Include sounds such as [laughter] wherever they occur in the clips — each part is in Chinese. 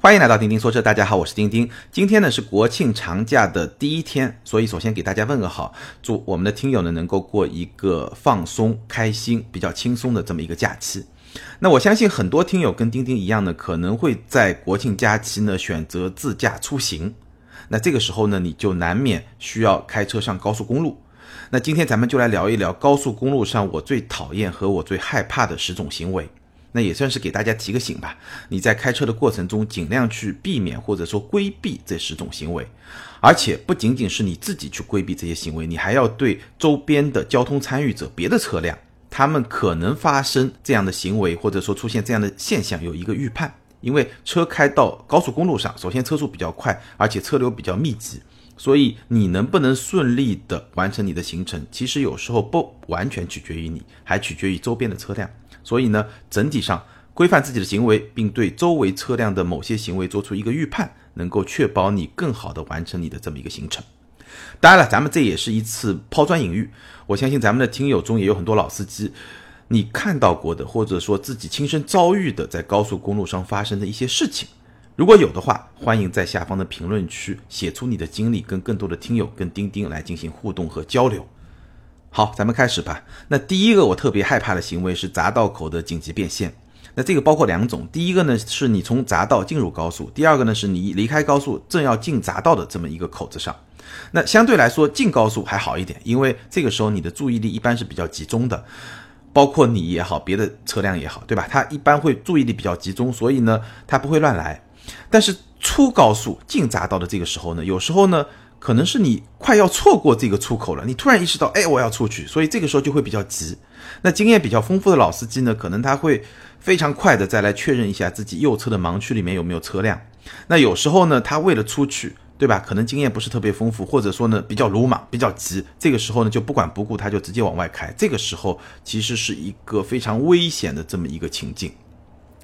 欢迎来到钉钉说车，大家好，我是钉钉。今天呢是国庆长假的第一天，所以首先给大家问个好，祝我们的听友呢能够过一个放松、开心、比较轻松的这么一个假期。那我相信很多听友跟钉钉一样呢，可能会在国庆假期呢选择自驾出行。那这个时候呢，你就难免需要开车上高速公路。那今天咱们就来聊一聊高速公路上我最讨厌和我最害怕的十种行为。那也算是给大家提个醒吧。你在开车的过程中，尽量去避免或者说规避这十种行为，而且不仅仅是你自己去规避这些行为，你还要对周边的交通参与者、别的车辆，他们可能发生这样的行为，或者说出现这样的现象，有一个预判。因为车开到高速公路上，首先车速比较快，而且车流比较密集，所以你能不能顺利的完成你的行程，其实有时候不完全取决于你，还取决于周边的车辆。所以呢，整体上规范自己的行为，并对周围车辆的某些行为做出一个预判，能够确保你更好的完成你的这么一个行程。当然了，咱们这也是一次抛砖引玉。我相信咱们的听友中也有很多老司机，你看到过的，或者说自己亲身遭遇的，在高速公路上发生的一些事情，如果有的话，欢迎在下方的评论区写出你的经历，跟更多的听友跟钉钉来进行互动和交流。好，咱们开始吧。那第一个我特别害怕的行为是匝道口的紧急变线。那这个包括两种，第一个呢是你从匝道进入高速，第二个呢是你离开高速正要进匝道的这么一个口子上。那相对来说进高速还好一点，因为这个时候你的注意力一般是比较集中的，包括你也好，别的车辆也好，对吧？它一般会注意力比较集中，所以呢它不会乱来。但是出高速进匝道的这个时候呢，有时候呢。可能是你快要错过这个出口了，你突然意识到，哎，我要出去，所以这个时候就会比较急。那经验比较丰富的老司机呢，可能他会非常快的再来确认一下自己右侧的盲区里面有没有车辆。那有时候呢，他为了出去，对吧？可能经验不是特别丰富，或者说呢比较鲁莽、比较急，这个时候呢就不管不顾，他就直接往外开。这个时候其实是一个非常危险的这么一个情境。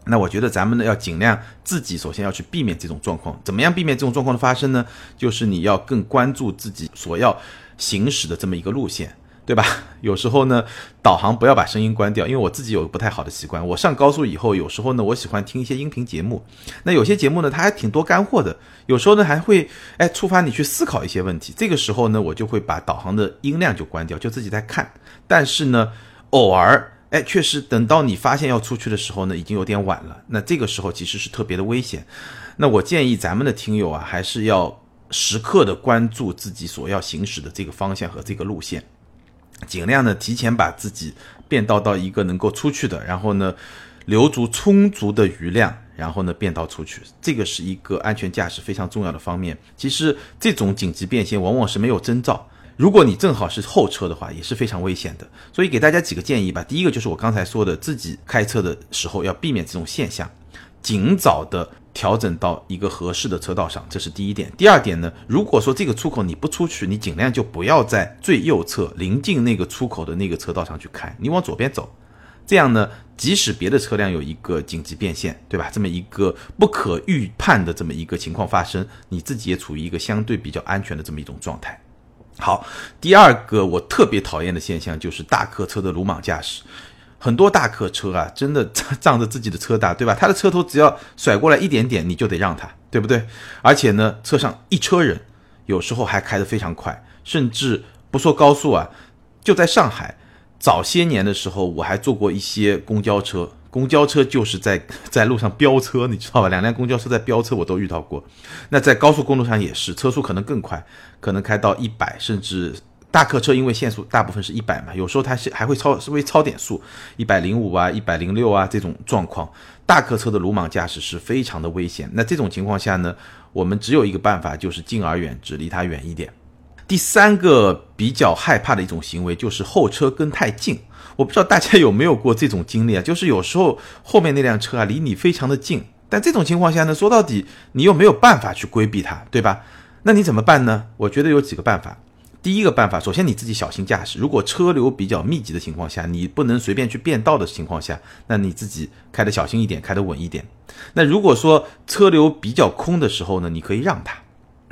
那我觉得咱们呢要尽量自己首先要去避免这种状况。怎么样避免这种状况的发生呢？就是你要更关注自己所要行驶的这么一个路线，对吧？有时候呢，导航不要把声音关掉，因为我自己有个不太好的习惯。我上高速以后，有时候呢，我喜欢听一些音频节目。那有些节目呢，它还挺多干货的。有时候呢，还会哎触发你去思考一些问题。这个时候呢，我就会把导航的音量就关掉，就自己在看。但是呢，偶尔。哎，确实，等到你发现要出去的时候呢，已经有点晚了。那这个时候其实是特别的危险。那我建议咱们的听友啊，还是要时刻的关注自己所要行驶的这个方向和这个路线，尽量呢提前把自己变道到一个能够出去的，然后呢留足充足的余量，然后呢变道出去。这个是一个安全驾驶非常重要的方面。其实这种紧急变线往往是没有征兆。如果你正好是后车的话，也是非常危险的。所以给大家几个建议吧。第一个就是我刚才说的，自己开车的时候要避免这种现象，尽早的调整到一个合适的车道上，这是第一点。第二点呢，如果说这个出口你不出去，你尽量就不要在最右侧临近那个出口的那个车道上去开，你往左边走。这样呢，即使别的车辆有一个紧急变线，对吧？这么一个不可预判的这么一个情况发生，你自己也处于一个相对比较安全的这么一种状态。好，第二个我特别讨厌的现象就是大客车的鲁莽驾驶。很多大客车啊，真的仗着自己的车大，对吧？他的车头只要甩过来一点点，你就得让他，对不对？而且呢，车上一车人，有时候还开得非常快，甚至不说高速啊，就在上海，早些年的时候，我还坐过一些公交车。公交车就是在 [laughs] 在路上飙车，你知道吧？两辆公交车在飙车，我都遇到过。那在高速公路上也是，车速可能更快，可能开到一百，甚至大客车因为限速大部分是一百嘛，有时候它是还会超稍微超点速，一百零五啊，一百零六啊这种状况。大客车的鲁莽驾驶是非常的危险。那这种情况下呢，我们只有一个办法，就是敬而远之，离它远一点。第三个比较害怕的一种行为就是后车跟太近。我不知道大家有没有过这种经历啊？就是有时候后面那辆车啊离你非常的近，但这种情况下呢，说到底你又没有办法去规避它，对吧？那你怎么办呢？我觉得有几个办法。第一个办法，首先你自己小心驾驶。如果车流比较密集的情况下，你不能随便去变道的情况下，那你自己开的小心一点，开的稳一点。那如果说车流比较空的时候呢，你可以让他，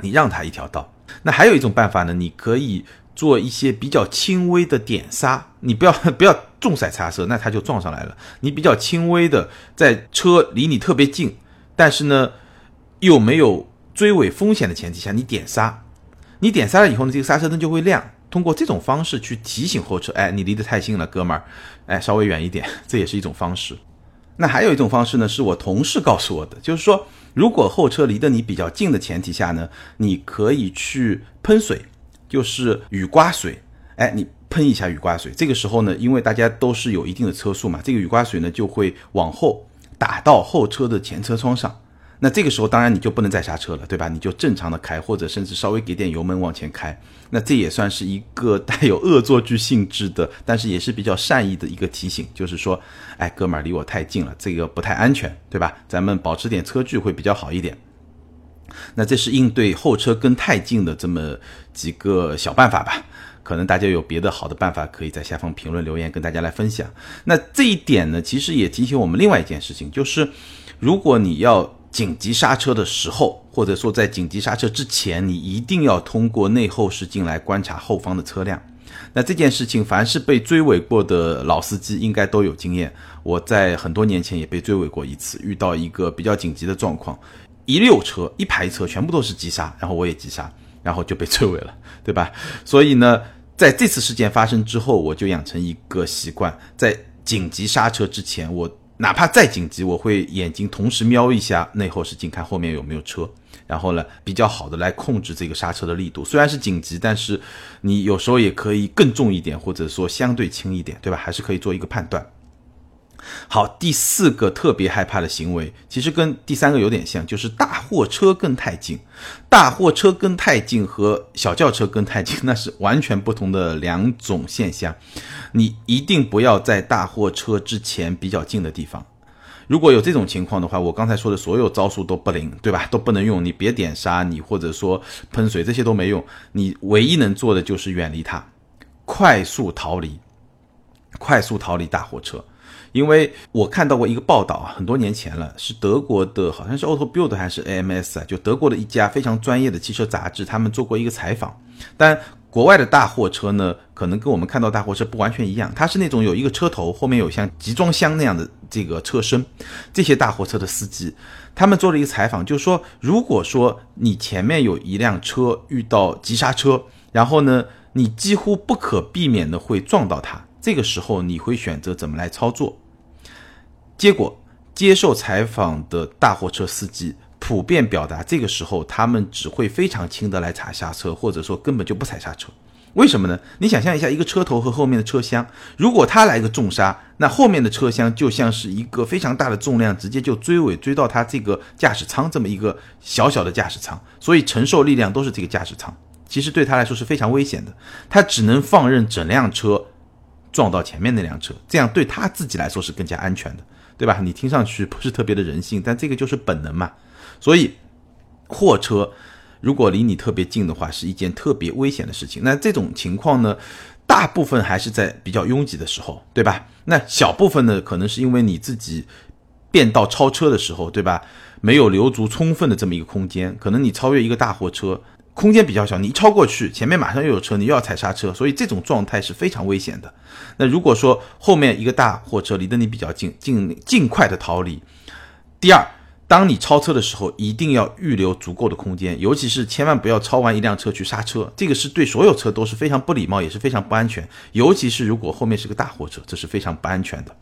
你让他一条道。那还有一种办法呢，你可以。做一些比较轻微的点刹，你不要 [laughs] 不要重踩刹车，那它就撞上来了。你比较轻微的在车离你特别近，但是呢又没有追尾风险的前提下，你点刹，你点刹了以后呢，这个刹车灯就会亮。通过这种方式去提醒后车，哎，你离得太近了，哥们儿，哎，稍微远一点，这也是一种方式。那还有一种方式呢，是我同事告诉我的，就是说，如果后车离得你比较近的前提下呢，你可以去喷水，就是雨刮水，哎，你喷一下雨刮水，这个时候呢，因为大家都是有一定的车速嘛，这个雨刮水呢就会往后打到后车的前车窗上。那这个时候当然你就不能再刹车了，对吧？你就正常的开，或者甚至稍微给点油门往前开。那这也算是一个 [laughs] 带有恶作剧性质的，但是也是比较善意的一个提醒，就是说，哎，哥们儿离我太近了，这个不太安全，对吧？咱们保持点车距会比较好一点。那这是应对后车跟太近的这么几个小办法吧？可能大家有别的好的办法，可以在下方评论留言跟大家来分享。那这一点呢，其实也提醒我们另外一件事情，就是如果你要。紧急刹车的时候，或者说在紧急刹车之前，你一定要通过内后视镜来观察后方的车辆。那这件事情，凡是被追尾过的老司机应该都有经验。我在很多年前也被追尾过一次，遇到一个比较紧急的状况，一溜车一排车全部都是急刹，然后我也急刹，然后就被追尾了，[laughs] 对吧？所以呢，在这次事件发生之后，我就养成一个习惯，在紧急刹车之前，我。哪怕再紧急，我会眼睛同时瞄一下内后视镜，看后面有没有车，然后呢，比较好的来控制这个刹车的力度。虽然是紧急，但是你有时候也可以更重一点，或者说相对轻一点，对吧？还是可以做一个判断。好，第四个特别害怕的行为，其实跟第三个有点像，就是大货车跟太近。大货车跟太近和小轿车跟太近，[laughs] 那是完全不同的两种现象。你一定不要在大货车之前比较近的地方。如果有这种情况的话，我刚才说的所有招数都不灵，对吧？都不能用。你别点刹，你或者说喷水这些都没用。你唯一能做的就是远离它，快速逃离，快速逃离大货车。因为我看到过一个报道啊，很多年前了，是德国的，好像是 Auto Build 还是 AMS 啊，就德国的一家非常专业的汽车杂志，他们做过一个采访。但国外的大货车呢，可能跟我们看到大货车不完全一样，它是那种有一个车头，后面有像集装箱那样的这个车身。这些大货车的司机，他们做了一个采访，就是说，如果说你前面有一辆车遇到急刹车，然后呢，你几乎不可避免的会撞到它，这个时候你会选择怎么来操作？结果，接受采访的大货车司机普遍表达，这个时候他们只会非常轻的来踩刹车，或者说根本就不踩刹车。为什么呢？你想象一下，一个车头和后面的车厢，如果他来个重刹，那后面的车厢就像是一个非常大的重量，直接就追尾追到他这个驾驶舱这么一个小小的驾驶舱，所以承受力量都是这个驾驶舱。其实对他来说是非常危险的，他只能放任整辆车撞到前面那辆车，这样对他自己来说是更加安全的。对吧？你听上去不是特别的人性，但这个就是本能嘛。所以，货车如果离你特别近的话，是一件特别危险的事情。那这种情况呢，大部分还是在比较拥挤的时候，对吧？那小部分呢，可能是因为你自己变道超车的时候，对吧？没有留足充分的这么一个空间，可能你超越一个大货车。空间比较小，你一超过去，前面马上又有车，你又要踩刹车，所以这种状态是非常危险的。那如果说后面一个大货车离得你比较近，尽尽快的逃离。第二，当你超车的时候，一定要预留足够的空间，尤其是千万不要超完一辆车去刹车，这个是对所有车都是非常不礼貌，也是非常不安全。尤其是如果后面是个大货车，这是非常不安全的。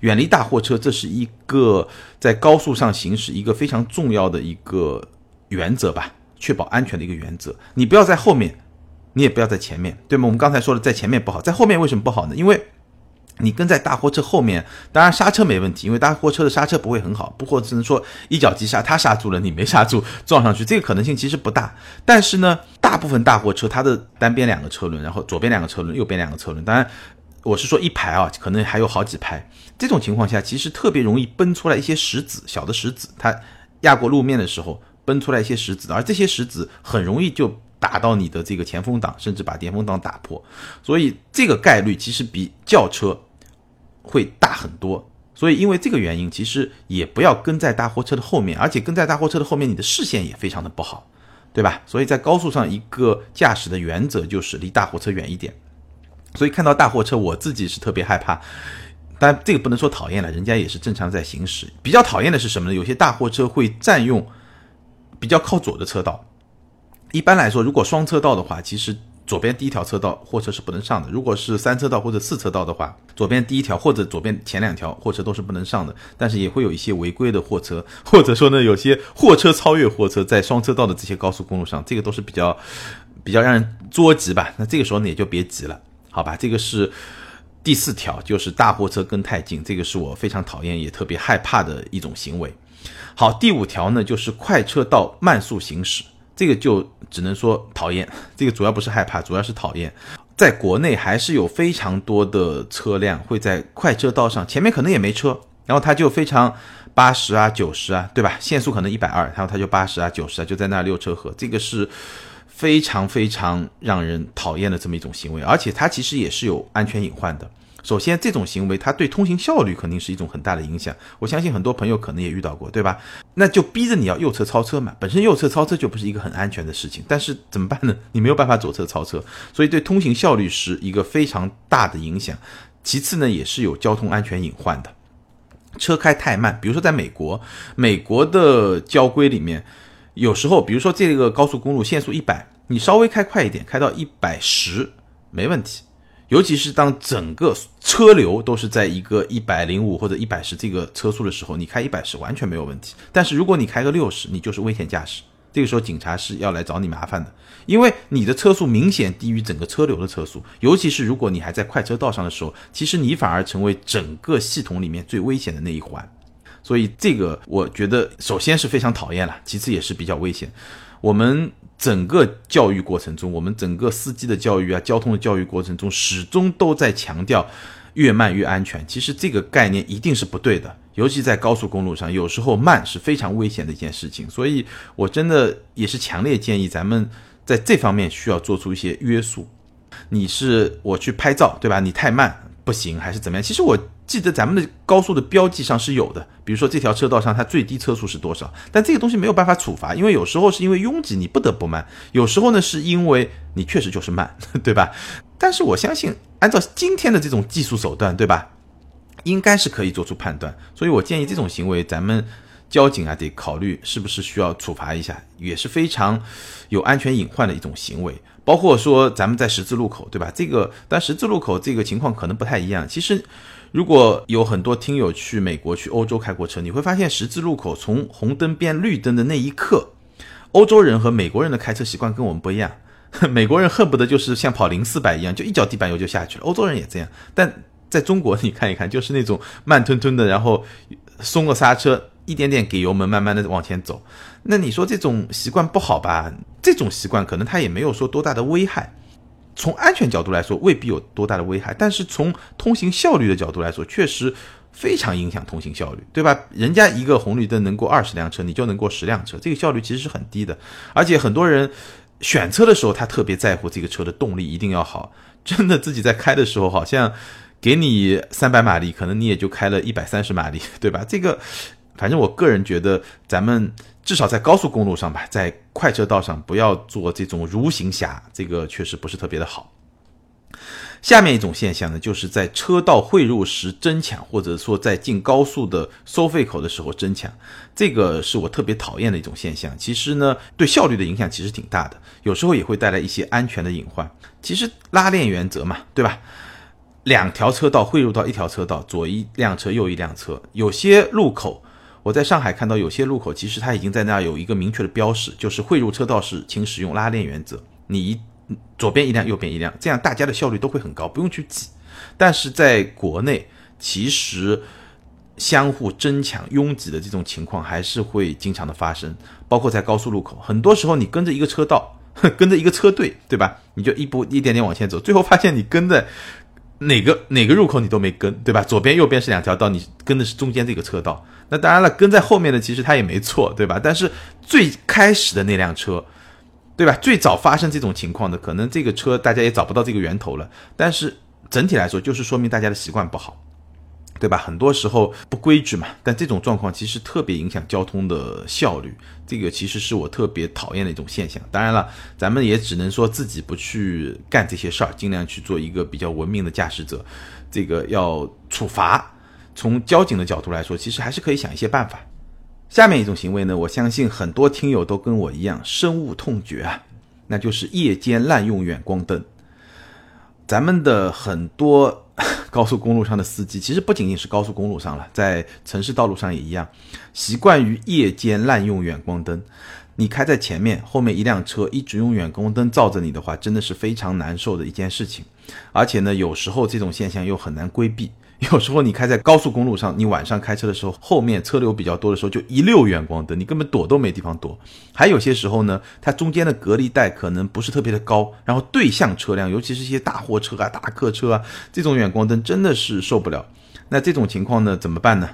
远离大货车，这是一个在高速上行驶一个非常重要的一个原则吧。确保安全的一个原则，你不要在后面，你也不要在前面，对吗？我们刚才说了，在前面不好，在后面为什么不好呢？因为你跟在大货车后面，当然刹车没问题，因为大货车的刹车不会很好，不或只能说一脚急刹，它刹住了，你没刹住，撞上去，这个可能性其实不大。但是呢，大部分大货车它的单边两个车轮，然后左边两个车轮，右边两个车轮，当然我是说一排啊，可能还有好几排。这种情况下，其实特别容易崩出来一些石子，小的石子，它压过路面的时候。奔出来一些石子，而这些石子很容易就打到你的这个前风挡，甚至把前风挡打破，所以这个概率其实比轿车会大很多。所以因为这个原因，其实也不要跟在大货车的后面，而且跟在大货车的后面，你的视线也非常的不好，对吧？所以在高速上，一个驾驶的原则就是离大货车远一点。所以看到大货车，我自己是特别害怕，但这个不能说讨厌了，人家也是正常在行驶。比较讨厌的是什么呢？有些大货车会占用。比较靠左的车道。一般来说，如果双车道的话，其实左边第一条车道货车是不能上的；如果是三车道或者四车道的话，左边第一条或者左边前两条货车都是不能上的。但是也会有一些违规的货车，或者说呢，有些货车超越货车在双车道的这些高速公路上，这个都是比较比较让人捉急吧。那这个时候呢，也就别急了，好吧？这个是第四条，就是大货车跟太近，这个是我非常讨厌也特别害怕的一种行为。好，第五条呢，就是快车道慢速行驶。这个就只能说讨厌，[laughs] 这个主要不是害怕，主要是讨厌。在国内还是有非常多的车辆会在快车道上，前面可能也没车，然后他就非常八十啊、九十啊，对吧？限速可能一百二，然后他就八十啊、九十啊，就在那溜车河，这个是非常非常让人讨厌的这么一种行为，而且它其实也是有安全隐患的。首先，这种行为它对通行效率肯定是一种很大的影响。我相信很多朋友可能也遇到过，对吧？那就逼着你要右侧超车嘛。本身右侧超车就不是一个很安全的事情，但是怎么办呢？你没有办法左侧超车，所以对通行效率是一个非常大的影响。其次呢，也是有交通安全隐患的。车开太慢，比如说在美国，美国的交规里面，有时候，比如说这个高速公路限速一百，你稍微开快一点，开到一百十，没问题。尤其是当整个车流都是在一个一百零五或者一百十这个车速的时候，你开一百十完全没有问题。但是如果你开个六十，你就是危险驾驶。这个时候警察是要来找你麻烦的，因为你的车速明显低于整个车流的车速。尤其是如果你还在快车道上的时候，其实你反而成为整个系统里面最危险的那一环。所以这个我觉得首先是非常讨厌了，其次也是比较危险。我们。整个教育过程中，我们整个司机的教育啊，交通的教育过程中，始终都在强调越慢越安全。其实这个概念一定是不对的，尤其在高速公路上，有时候慢是非常危险的一件事情。所以我真的也是强烈建议咱们在这方面需要做出一些约束。你是我去拍照，对吧？你太慢不行，还是怎么样？其实我。记得咱们的高速的标记上是有的，比如说这条车道上它最低车速是多少，但这个东西没有办法处罚，因为有时候是因为拥挤你不得不慢，有时候呢是因为你确实就是慢，[laughs] 对吧？但是我相信按照今天的这种技术手段，对吧，应该是可以做出判断，所以我建议这种行为咱们交警啊得考虑是不是需要处罚一下，也是非常有安全隐患的一种行为，包括说咱们在十字路口，对吧？这个但十字路口这个情况可能不太一样，其实。如果有很多听友去美国、去欧洲开过车，你会发现十字路口从红灯变绿灯的那一刻，欧洲人和美国人的开车习惯跟我们不一样。[laughs] 美国人恨不得就是像跑零四百一样，就一脚地板油就下去了。欧洲人也这样，但在中国你看一看，就是那种慢吞吞的，然后松个刹车，一点点给油门，慢慢的往前走。那你说这种习惯不好吧？这种习惯可能它也没有说多大的危害。从安全角度来说，未必有多大的危害，但是从通行效率的角度来说，确实非常影响通行效率，对吧？人家一个红绿灯能过二十辆车，你就能过十辆车，这个效率其实是很低的。而且很多人选车的时候，他特别在乎这个车的动力一定要好，真的自己在开的时候，好像给你三百马力，可能你也就开了一百三十马力，对吧？这个，反正我个人觉得，咱们。至少在高速公路上吧，在快车道上不要做这种蠕行侠，这个确实不是特别的好。下面一种现象呢，就是在车道汇入时争抢，或者说在进高速的收费口的时候争抢，这个是我特别讨厌的一种现象。其实呢，对效率的影响其实挺大的，有时候也会带来一些安全的隐患。其实拉链原则嘛，对吧？两条车道汇入到一条车道，左一辆车，右一辆车，有些路口。我在上海看到有些路口，其实它已经在那儿有一个明确的标识，就是汇入车道时请使用拉链原则。你一左边一辆，右边一辆，这样大家的效率都会很高，不用去挤。但是在国内，其实相互争抢、拥挤的这种情况还是会经常的发生，包括在高速路口，很多时候你跟着一个车道，[laughs] 跟着一个车队，对吧？你就一步一点点往前走，最后发现你跟在。哪个哪个入口你都没跟，对吧？左边右边是两条道，你跟的是中间这个车道。那当然了，跟在后面的其实他也没错，对吧？但是最开始的那辆车，对吧？最早发生这种情况的，可能这个车大家也找不到这个源头了。但是整体来说，就是说明大家的习惯不好。对吧？很多时候不规矩嘛，但这种状况其实特别影响交通的效率，这个其实是我特别讨厌的一种现象。当然了，咱们也只能说自己不去干这些事儿，尽量去做一个比较文明的驾驶者。这个要处罚，从交警的角度来说，其实还是可以想一些办法。下面一种行为呢，我相信很多听友都跟我一样深恶痛绝啊，那就是夜间滥用远光灯。咱们的很多高速公路上的司机，其实不仅仅是高速公路上了，在城市道路上也一样，习惯于夜间滥用远光灯。你开在前面，后面一辆车一直用远光灯照着你的话，真的是非常难受的一件事情。而且呢，有时候这种现象又很难规避。[laughs] 有时候你开在高速公路上，你晚上开车的时候，后面车流比较多的时候，就一溜远光灯，你根本躲都没地方躲。还有些时候呢，它中间的隔离带可能不是特别的高，然后对向车辆，尤其是一些大货车啊、大客车啊，这种远光灯真的是受不了。那这种情况呢，怎么办呢？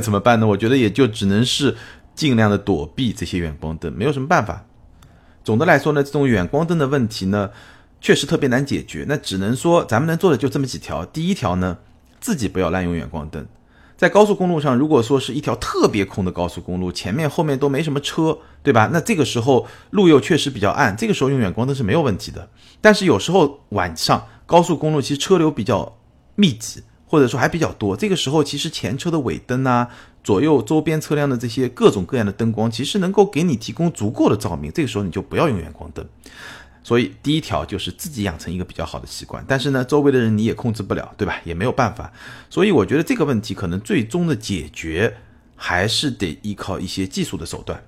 怎么办呢？我觉得也就只能是尽量的躲避这些远光灯，没有什么办法。总的来说呢，这种远光灯的问题呢，确实特别难解决。那只能说咱们能做的就这么几条。第一条呢。自己不要滥用远光灯，在高速公路上，如果说是一条特别空的高速公路，前面后面都没什么车，对吧？那这个时候路又确实比较暗，这个时候用远光灯是没有问题的。但是有时候晚上高速公路其实车流比较密集，或者说还比较多，这个时候其实前车的尾灯啊，左右周边车辆的这些各种各样的灯光，其实能够给你提供足够的照明，这个时候你就不要用远光灯。所以第一条就是自己养成一个比较好的习惯，但是呢，周围的人你也控制不了，对吧？也没有办法。所以我觉得这个问题可能最终的解决还是得依靠一些技术的手段。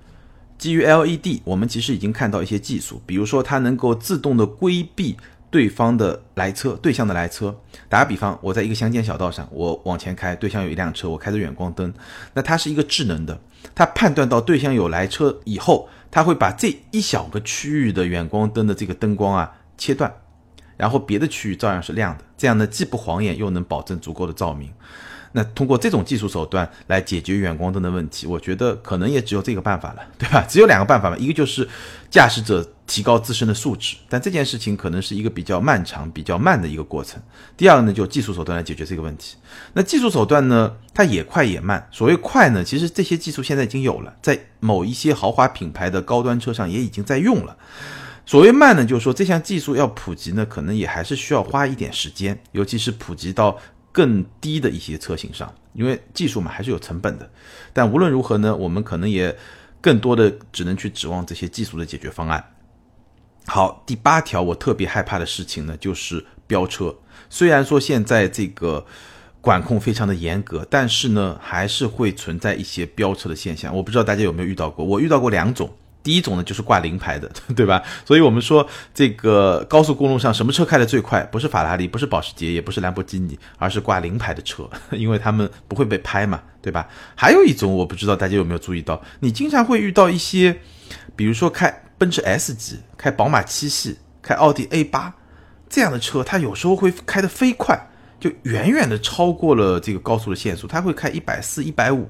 基于 LED，我们其实已经看到一些技术，比如说它能够自动的规避对方的来车、对向的来车。打个比方，我在一个乡间小道上，我往前开，对向有一辆车，我开着远光灯，那它是一个智能的，它判断到对向有来车以后。它会把这一小个区域的远光灯的这个灯光啊切断，然后别的区域照样是亮的，这样呢既不晃眼又能保证足够的照明。那通过这种技术手段来解决远光灯的问题，我觉得可能也只有这个办法了，对吧？只有两个办法嘛，一个就是驾驶者提高自身的素质，但这件事情可能是一个比较漫长、比较慢的一个过程。第二个呢，就技术手段来解决这个问题。那技术手段呢，它也快也慢。所谓快呢，其实这些技术现在已经有了，在某一些豪华品牌的高端车上也已经在用了。所谓慢呢，就是说这项技术要普及呢，可能也还是需要花一点时间，尤其是普及到。更低的一些车型上，因为技术嘛还是有成本的。但无论如何呢，我们可能也更多的只能去指望这些技术的解决方案。好，第八条我特别害怕的事情呢，就是飙车。虽然说现在这个管控非常的严格，但是呢，还是会存在一些飙车的现象。我不知道大家有没有遇到过，我遇到过两种。第一种呢，就是挂临牌的，[laughs] 对吧？所以我们说，这个高速公路上什么车开的最快？不是法拉利，不是保时捷，也不是兰博基尼，而是挂临牌的车，[laughs] 因为他们不会被拍嘛，对吧？还有一种，我不知道大家有没有注意到，你经常会遇到一些，比如说开奔驰 S 级、开宝马七系、开奥迪 A 八这样的车，它有时候会开得飞快，就远远的超过了这个高速的限速，它会开一百四、一百五。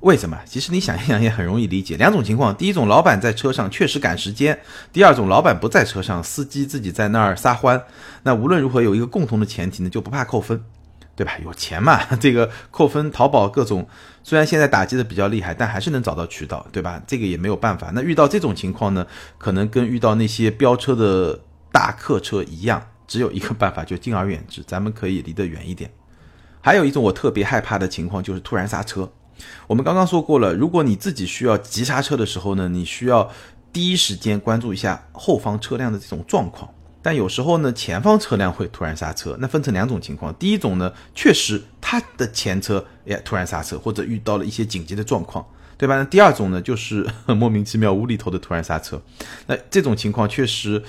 为什么？其实你想一想也很容易理解。两种情况：第一种，老板在车上确实赶时间；第二种，老板不在车上，司机自己在那儿撒欢。那无论如何，有一个共同的前提呢，就不怕扣分，对吧？有钱嘛，[laughs] 这个扣分，淘宝各种虽然现在打击的比较厉害，但还是能找到渠道，对吧？这个也没有办法。那遇到这种情况呢，可能跟遇到那些飙车的大客车一样，只有一个办法，就敬而远之，咱们可以离得远一点。还有一种我特别害怕的情况，就是突然刹车。我们刚刚说过了，如果你自己需要急刹车的时候呢，你需要第一时间关注一下后方车辆的这种状况。但有时候呢，前方车辆会突然刹车，那分成两种情况。第一种呢，确实它的前车也突然刹车，或者遇到了一些紧急的状况，对吧？那第二种呢，就是 [laughs] 莫名其妙无厘头的突然刹车。那这种情况确实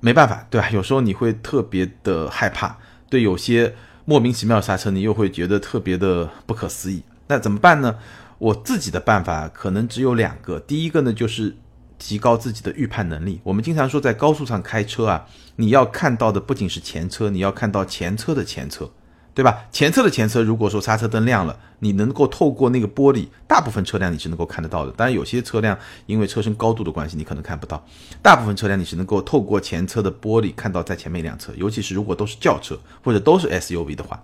没办法，对吧？有时候你会特别的害怕，对有些莫名其妙刹车，你又会觉得特别的不可思议。那怎么办呢？我自己的办法可能只有两个。第一个呢，就是提高自己的预判能力。我们经常说，在高速上开车啊，你要看到的不仅是前车，你要看到前车的前车，对吧？前车的前车，如果说刹车灯亮了，你能够透过那个玻璃，大部分车辆你是能够看得到的。当然，有些车辆因为车身高度的关系，你可能看不到。大部分车辆你是能够透过前车的玻璃看到在前面一辆车，尤其是如果都是轿车或者都是 SUV 的话。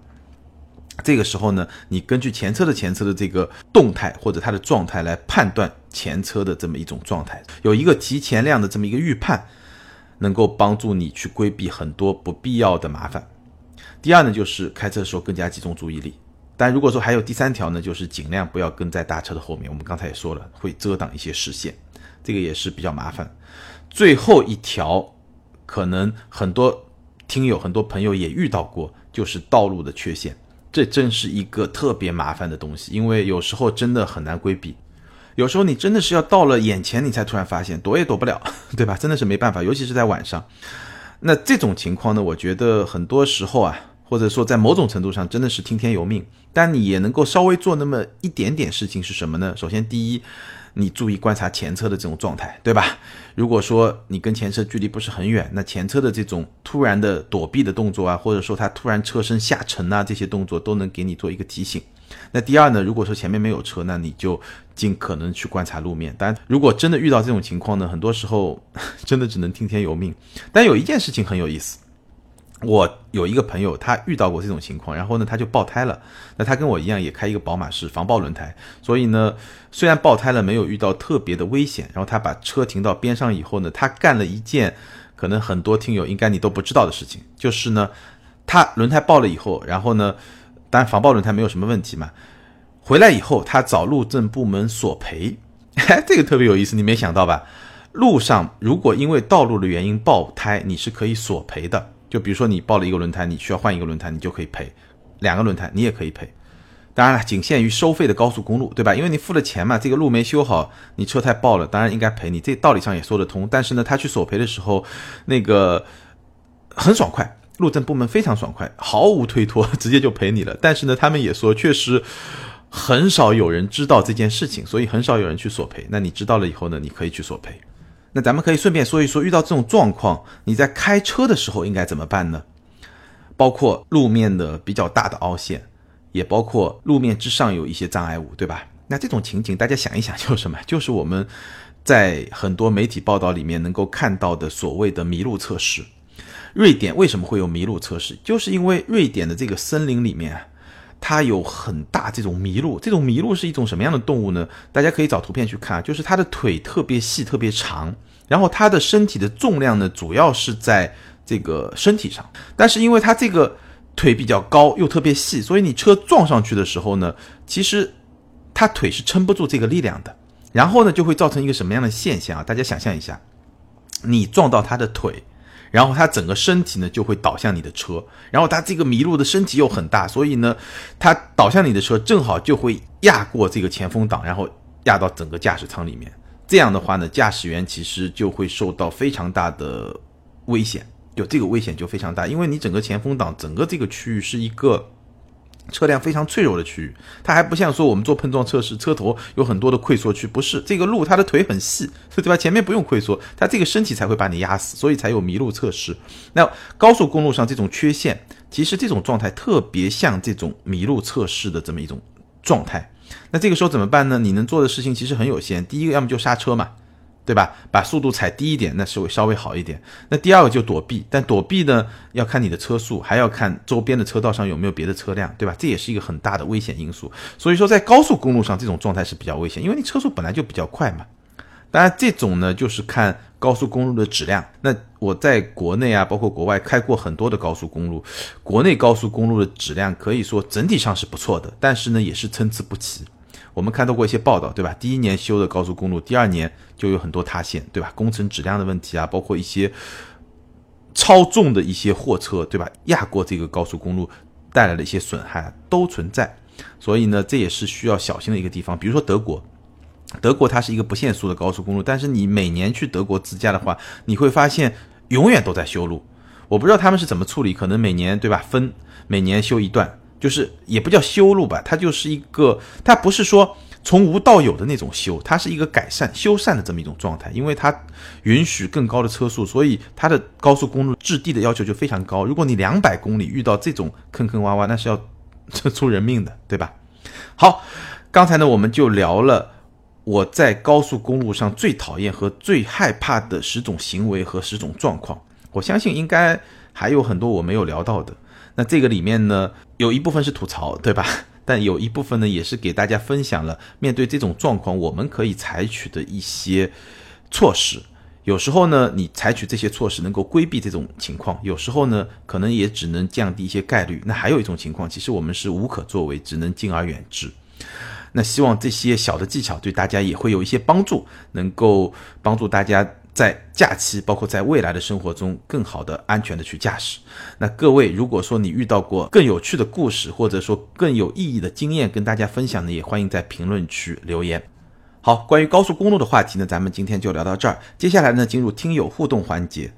这个时候呢，你根据前车的前车的这个动态或者它的状态来判断前车的这么一种状态，有一个提前量的这么一个预判，能够帮助你去规避很多不必要的麻烦。第二呢，就是开车的时候更加集中注意力。但如果说还有第三条呢，就是尽量不要跟在大车的后面。我们刚才也说了，会遮挡一些视线，这个也是比较麻烦。最后一条，可能很多听友、很多朋友也遇到过，就是道路的缺陷。这真是一个特别麻烦的东西，因为有时候真的很难规避。有时候你真的是要到了眼前，你才突然发现，躲也躲不了，[laughs] 对吧？真的是没办法，尤其是在晚上。那这种情况呢，我觉得很多时候啊。或者说，在某种程度上真的是听天由命，但你也能够稍微做那么一点点事情是什么呢？首先，第一，你注意观察前车的这种状态，对吧？如果说你跟前车距离不是很远，那前车的这种突然的躲避的动作啊，或者说它突然车身下沉啊，这些动作都能给你做一个提醒。那第二呢，如果说前面没有车，那你就尽可能去观察路面。但，如果真的遇到这种情况呢，很多时候真的只能听天由命。但有一件事情很有意思。我有一个朋友，他遇到过这种情况，然后呢，他就爆胎了。那他跟我一样，也开一个宝马是防爆轮胎，所以呢，虽然爆胎了，没有遇到特别的危险。然后他把车停到边上以后呢，他干了一件可能很多听友应该你都不知道的事情，就是呢，他轮胎爆了以后，然后呢，当然防爆轮胎没有什么问题嘛。回来以后，他找路政部门索赔，[laughs] 这个特别有意思，你没想到吧？路上如果因为道路的原因爆胎，你是可以索赔的。就比如说你爆了一个轮胎，你需要换一个轮胎，你就可以赔；两个轮胎你也可以赔。当然了，仅限于收费的高速公路，对吧？因为你付了钱嘛，这个路没修好，你车胎爆了，当然应该赔你。这道理上也说得通。但是呢，他去索赔的时候，那个很爽快，路政部门非常爽快，毫无推脱，[laughs] 直接就赔你了。但是呢，他们也说，确实很少有人知道这件事情，所以很少有人去索赔。那你知道了以后呢，你可以去索赔。那咱们可以顺便说一说，遇到这种状况，你在开车的时候应该怎么办呢？包括路面的比较大的凹陷，也包括路面之上有一些障碍物，对吧？那这种情景，大家想一想，就是什么？[laughs] 就是我们在很多媒体报道里面能够看到的所谓的麋鹿测试。瑞典为什么会有麋鹿测试？就是因为瑞典的这个森林里面。它有很大这种麋鹿，这种麋鹿是一种什么样的动物呢？大家可以找图片去看，就是它的腿特别细、特别长，然后它的身体的重量呢，主要是在这个身体上。但是因为它这个腿比较高又特别细，所以你车撞上去的时候呢，其实它腿是撑不住这个力量的。然后呢，就会造成一个什么样的现象啊？大家想象一下，你撞到它的腿。然后它整个身体呢就会倒向你的车，然后它这个麋鹿的身体又很大，所以呢，它倒向你的车正好就会压过这个前风挡，然后压到整个驾驶舱里面。这样的话呢，驾驶员其实就会受到非常大的危险，就这个危险就非常大，因为你整个前风挡整个这个区域是一个。车辆非常脆弱的区域，它还不像说我们做碰撞测试，车头有很多的溃缩区，不是这个路它的腿很细，对吧？前面不用溃缩，它这个身体才会把你压死，所以才有麋鹿测试。那高速公路上这种缺陷，其实这种状态特别像这种麋鹿测试的这么一种状态。那这个时候怎么办呢？你能做的事情其实很有限，第一个要么就刹车嘛。对吧？把速度踩低一点，那是会稍微好一点。那第二个就躲避，但躲避呢，要看你的车速，还要看周边的车道上有没有别的车辆，对吧？这也是一个很大的危险因素。所以说，在高速公路上这种状态是比较危险，因为你车速本来就比较快嘛。当然，这种呢就是看高速公路的质量。那我在国内啊，包括国外开过很多的高速公路，国内高速公路的质量可以说整体上是不错的，但是呢，也是参差不齐。我们看到过一些报道，对吧？第一年修的高速公路，第二年就有很多塌陷，对吧？工程质量的问题啊，包括一些超重的一些货车，对吧？压过这个高速公路带来的一些损害都存在，所以呢，这也是需要小心的一个地方。比如说德国，德国它是一个不限速的高速公路，但是你每年去德国自驾的话，你会发现永远都在修路。我不知道他们是怎么处理，可能每年对吧？分每年修一段。就是也不叫修路吧，它就是一个，它不是说从无到有的那种修，它是一个改善、修缮的这么一种状态。因为它允许更高的车速，所以它的高速公路质地的要求就非常高。如果你两百公里遇到这种坑坑洼洼，那是要出人命的，对吧？好，刚才呢我们就聊了我在高速公路上最讨厌和最害怕的十种行为和十种状况。我相信应该还有很多我没有聊到的。那这个里面呢，有一部分是吐槽，对吧？[laughs] 但有一部分呢，也是给大家分享了面对这种状况我们可以采取的一些措施，有时候呢，你采取这些措施能够规避这种情况；有时候呢，可能也只能降低一些概率。那还有一种情况，其实我们是无可作为，只能敬而远之。那希望这些小的技巧对大家也会有一些帮助，能够帮助大家在假期，包括在未来的生活中，更好的、安全的去驾驶。那各位，如果说你遇到过更有趣的故事，或者说更有意义的经验跟大家分享呢，也欢迎在评论区留言。好，关于高速公路的话题呢，咱们今天就聊到这儿。接下来呢，进入听友互动环节。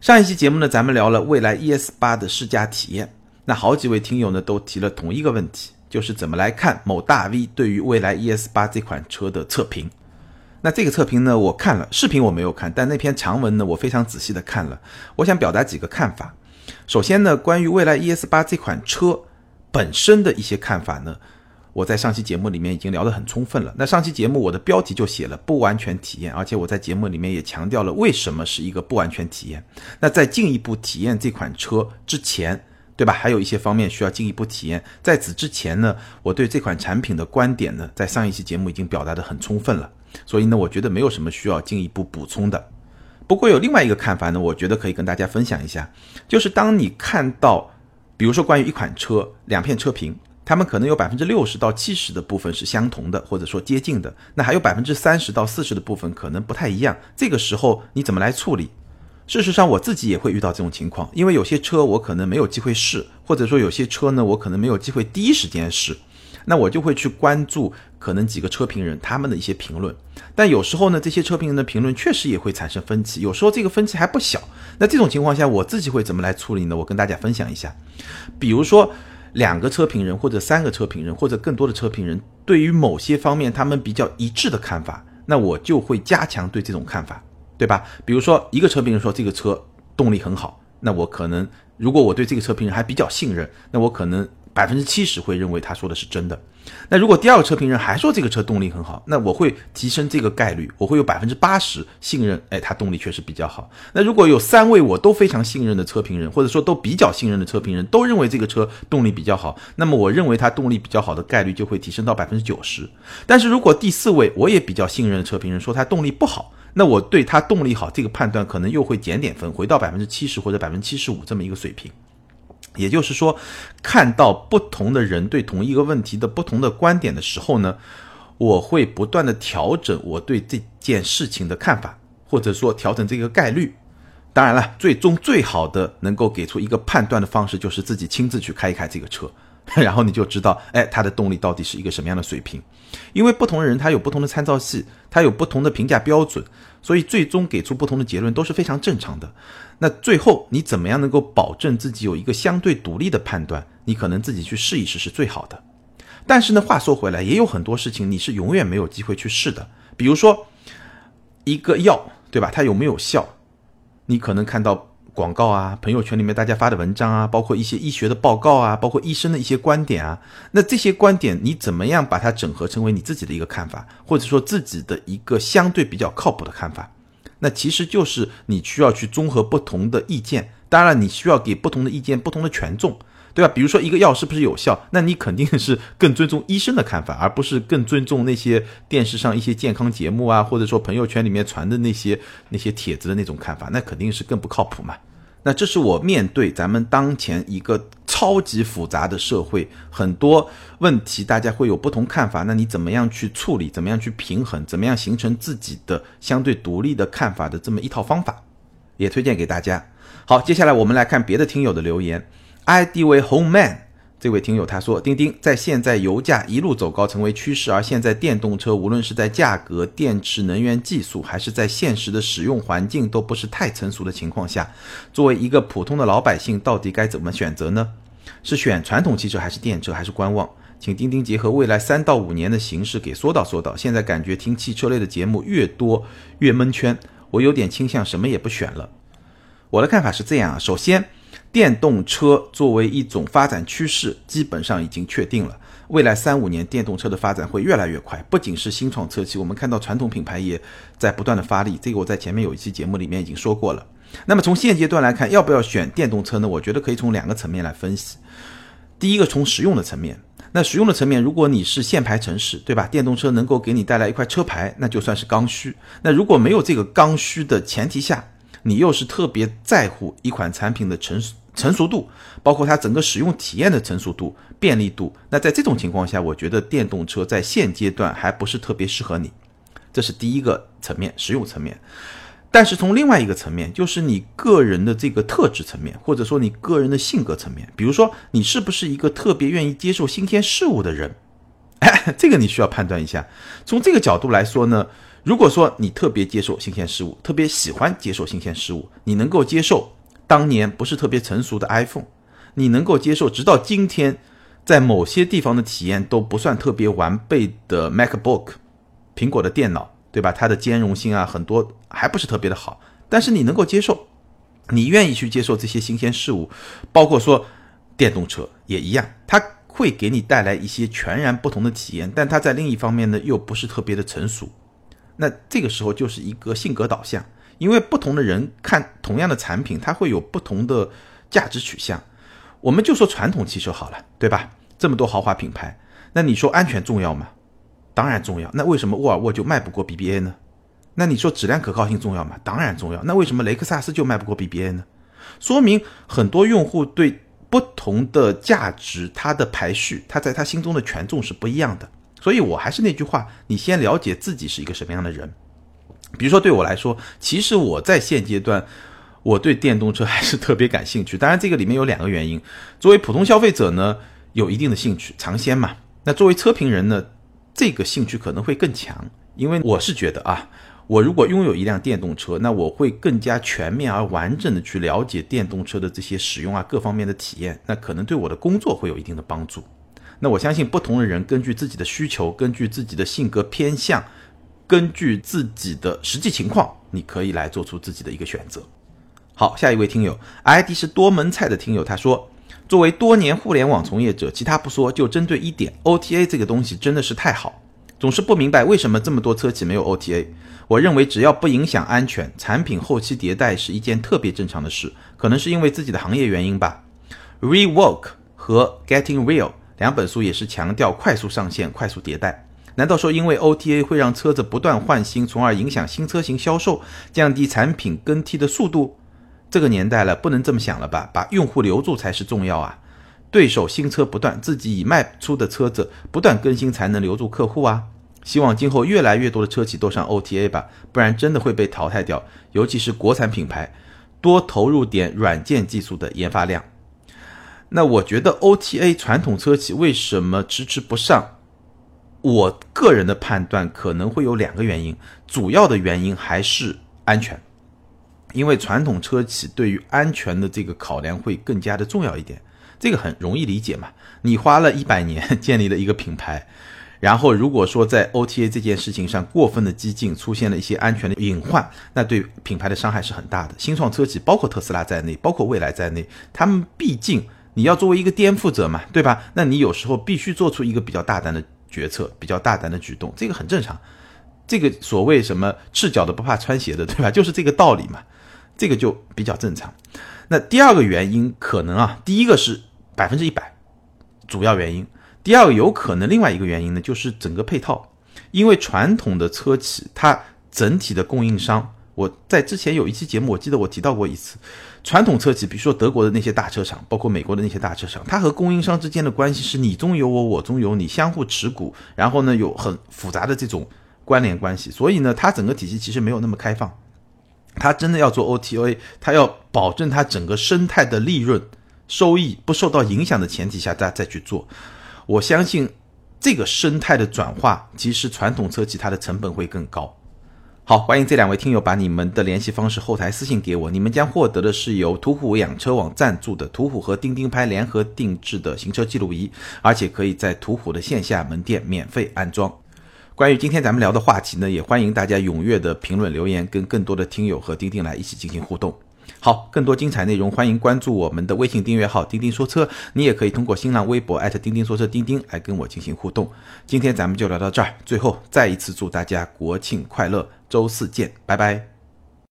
上一期节目呢，咱们聊了蔚来 ES 八的试驾体验，那好几位听友呢都提了同一个问题。就是怎么来看某大 V 对于蔚来 ES 八这款车的测评？那这个测评呢，我看了视频我没有看，但那篇长文呢，我非常仔细的看了。我想表达几个看法。首先呢，关于蔚来 ES 八这款车本身的一些看法呢，我在上期节目里面已经聊得很充分了。那上期节目我的标题就写了不完全体验，而且我在节目里面也强调了为什么是一个不完全体验。那在进一步体验这款车之前。对吧？还有一些方面需要进一步体验。在此之前呢，我对这款产品的观点呢，在上一期节目已经表达的很充分了，所以呢，我觉得没有什么需要进一步补充的。不过有另外一个看法呢，我觉得可以跟大家分享一下，就是当你看到，比如说关于一款车两片车评，它们可能有百分之六十到七十的部分是相同的，或者说接近的，那还有百分之三十到四十的部分可能不太一样。这个时候你怎么来处理？事实上，我自己也会遇到这种情况，因为有些车我可能没有机会试，或者说有些车呢，我可能没有机会第一时间试，那我就会去关注可能几个车评人他们的一些评论。但有时候呢，这些车评人的评论确实也会产生分歧，有时候这个分歧还不小。那这种情况下，我自己会怎么来处理呢？我跟大家分享一下。比如说，两个车评人或者三个车评人或者更多的车评人对于某些方面他们比较一致的看法，那我就会加强对这种看法。对吧？比如说，一个车评人说这个车动力很好，那我可能如果我对这个车评人还比较信任，那我可能百分之七十会认为他说的是真的。那如果第二个车评人还说这个车动力很好，那我会提升这个概率，我会有百分之八十信任，哎，它动力确实比较好。那如果有三位我都非常信任的车评人，或者说都比较信任的车评人，都认为这个车动力比较好，那么我认为它动力比较好的概率就会提升到百分之九十。但是如果第四位我也比较信任的车评人说它动力不好，那我对它动力好这个判断可能又会减点分，回到百分之七十或者百分之七十五这么一个水平。也就是说，看到不同的人对同一个问题的不同的观点的时候呢，我会不断的调整我对这件事情的看法，或者说调整这个概率。当然了，最终最好的能够给出一个判断的方式，就是自己亲自去开一开这个车。[laughs] 然后你就知道，哎，它的动力到底是一个什么样的水平？因为不同的人他有不同的参照系，他有不同的评价标准，所以最终给出不同的结论都是非常正常的。那最后你怎么样能够保证自己有一个相对独立的判断？你可能自己去试一试是最好的。但是呢，话说回来，也有很多事情你是永远没有机会去试的。比如说一个药，对吧？它有没有效？你可能看到。广告啊，朋友圈里面大家发的文章啊，包括一些医学的报告啊，包括医生的一些观点啊，那这些观点你怎么样把它整合成为你自己的一个看法，或者说自己的一个相对比较靠谱的看法？那其实就是你需要去综合不同的意见，当然你需要给不同的意见不同的权重，对吧？比如说一个药是不是有效，那你肯定是更尊重医生的看法，而不是更尊重那些电视上一些健康节目啊，或者说朋友圈里面传的那些那些帖子的那种看法，那肯定是更不靠谱嘛。那这是我面对咱们当前一个超级复杂的社会，很多问题大家会有不同看法，那你怎么样去处理？怎么样去平衡？怎么样形成自己的相对独立的看法的这么一套方法，也推荐给大家。好，接下来我们来看别的听友的留言，ID 为 Home Man。这位听友他说：“钉钉在现在油价一路走高成为趋势，而现在电动车无论是在价格、电池能源技术，还是在现实的使用环境都不是太成熟的情况下，作为一个普通的老百姓，到底该怎么选择呢？是选传统汽车，还是电车，还是观望？请钉钉结合未来三到五年的形势给说道说道。现在感觉听汽车类的节目越多越蒙圈，我有点倾向什么也不选了。我的看法是这样啊，首先。”电动车作为一种发展趋势，基本上已经确定了。未来三五年，电动车的发展会越来越快。不仅是新创车企，我们看到传统品牌也在不断的发力。这个我在前面有一期节目里面已经说过了。那么从现阶段来看，要不要选电动车呢？我觉得可以从两个层面来分析。第一个，从实用的层面，那实用的层面，如果你是限牌城市，对吧？电动车能够给你带来一块车牌，那就算是刚需。那如果没有这个刚需的前提下，你又是特别在乎一款产品的成成熟度，包括它整个使用体验的成熟度、便利度，那在这种情况下，我觉得电动车在现阶段还不是特别适合你。这是第一个层面，实用层面。但是从另外一个层面，就是你个人的这个特质层面，或者说你个人的性格层面，比如说你是不是一个特别愿意接受新鲜事物的人，哎，[laughs] 这个你需要判断一下。从这个角度来说呢，如果说你特别接受新鲜事物，特别喜欢接受新鲜事物，你能够接受当年不是特别成熟的 iPhone，你能够接受直到今天在某些地方的体验都不算特别完备的 MacBook，苹果的电脑。对吧？它的兼容性啊，很多还不是特别的好，但是你能够接受，你愿意去接受这些新鲜事物，包括说电动车也一样，它会给你带来一些全然不同的体验，但它在另一方面呢，又不是特别的成熟。那这个时候就是一个性格导向，因为不同的人看同样的产品，它会有不同的价值取向。我们就说传统汽车好了，对吧？这么多豪华品牌，那你说安全重要吗？当然重要，那为什么沃尔沃就卖不过 BBA 呢？那你说质量可靠性重要吗？当然重要，那为什么雷克萨斯就卖不过 BBA 呢？说明很多用户对不同的价值，它的排序，它在他心中的权重是不一样的。所以我还是那句话，你先了解自己是一个什么样的人。比如说对我来说，其实我在现阶段，我对电动车还是特别感兴趣。当然这个里面有两个原因，作为普通消费者呢，有一定的兴趣尝鲜嘛。那作为车评人呢？这个兴趣可能会更强，因为我是觉得啊，我如果拥有一辆电动车，那我会更加全面而完整的去了解电动车的这些使用啊各方面的体验，那可能对我的工作会有一定的帮助。那我相信不同的人根据自己的需求，根据自己的性格偏向，根据自己的实际情况，你可以来做出自己的一个选择。好，下一位听友，ID 是多门菜的听友，他说。作为多年互联网从业者，其他不说，就针对一点，OTA 这个东西真的是太好，总是不明白为什么这么多车企没有 OTA。我认为只要不影响安全，产品后期迭代是一件特别正常的事。可能是因为自己的行业原因吧。Rework 和 Getting Real 两本书也是强调快速上线、快速迭代。难道说因为 OTA 会让车子不断换新，从而影响新车型销售，降低产品更替的速度？这个年代了，不能这么想了吧？把用户留住才是重要啊！对手新车不断，自己已卖出的车子不断更新，才能留住客户啊！希望今后越来越多的车企都上 OTA 吧，不然真的会被淘汰掉。尤其是国产品牌，多投入点软件技术的研发量。那我觉得 OTA 传统车企为什么迟迟不上？我个人的判断可能会有两个原因，主要的原因还是安全。因为传统车企对于安全的这个考量会更加的重要一点，这个很容易理解嘛。你花了一百年建立了一个品牌，然后如果说在 OTA 这件事情上过分的激进，出现了一些安全的隐患，那对品牌的伤害是很大的。新创车企包括特斯拉在内，包括蔚来在内，他们毕竟你要作为一个颠覆者嘛，对吧？那你有时候必须做出一个比较大胆的决策，比较大胆的举动，这个很正常。这个所谓什么赤脚的不怕穿鞋的，[laughs] 对吧？就是这个道理嘛。这个就比较正常。那第二个原因可能啊，第一个是百分之一百主要原因，第二个有可能另外一个原因呢，就是整个配套。因为传统的车企它整体的供应商，我在之前有一期节目，我记得我提到过一次，传统车企，比如说德国的那些大车厂，包括美国的那些大车厂，它和供应商之间的关系是你中有我，我中有你，相互持股，然后呢有很复杂的这种关联关系，所以呢，它整个体系其实没有那么开放。他真的要做 OTA，他要保证他整个生态的利润收益不受到影响的前提下，大家再去做。我相信这个生态的转化，其实传统车企它的成本会更高。好，欢迎这两位听友把你们的联系方式后台私信给我，你们将获得的是由途虎养车网赞助的途虎和钉钉拍联合定制的行车记录仪，而且可以在途虎的线下门店免费安装。关于今天咱们聊的话题呢，也欢迎大家踊跃的评论留言，跟更多的听友和钉钉来一起进行互动。好，更多精彩内容，欢迎关注我们的微信订阅号“钉钉说车”，你也可以通过新浪微博钉钉说车钉钉来跟我进行互动。今天咱们就聊到这儿，最后再一次祝大家国庆快乐，周四见，拜拜。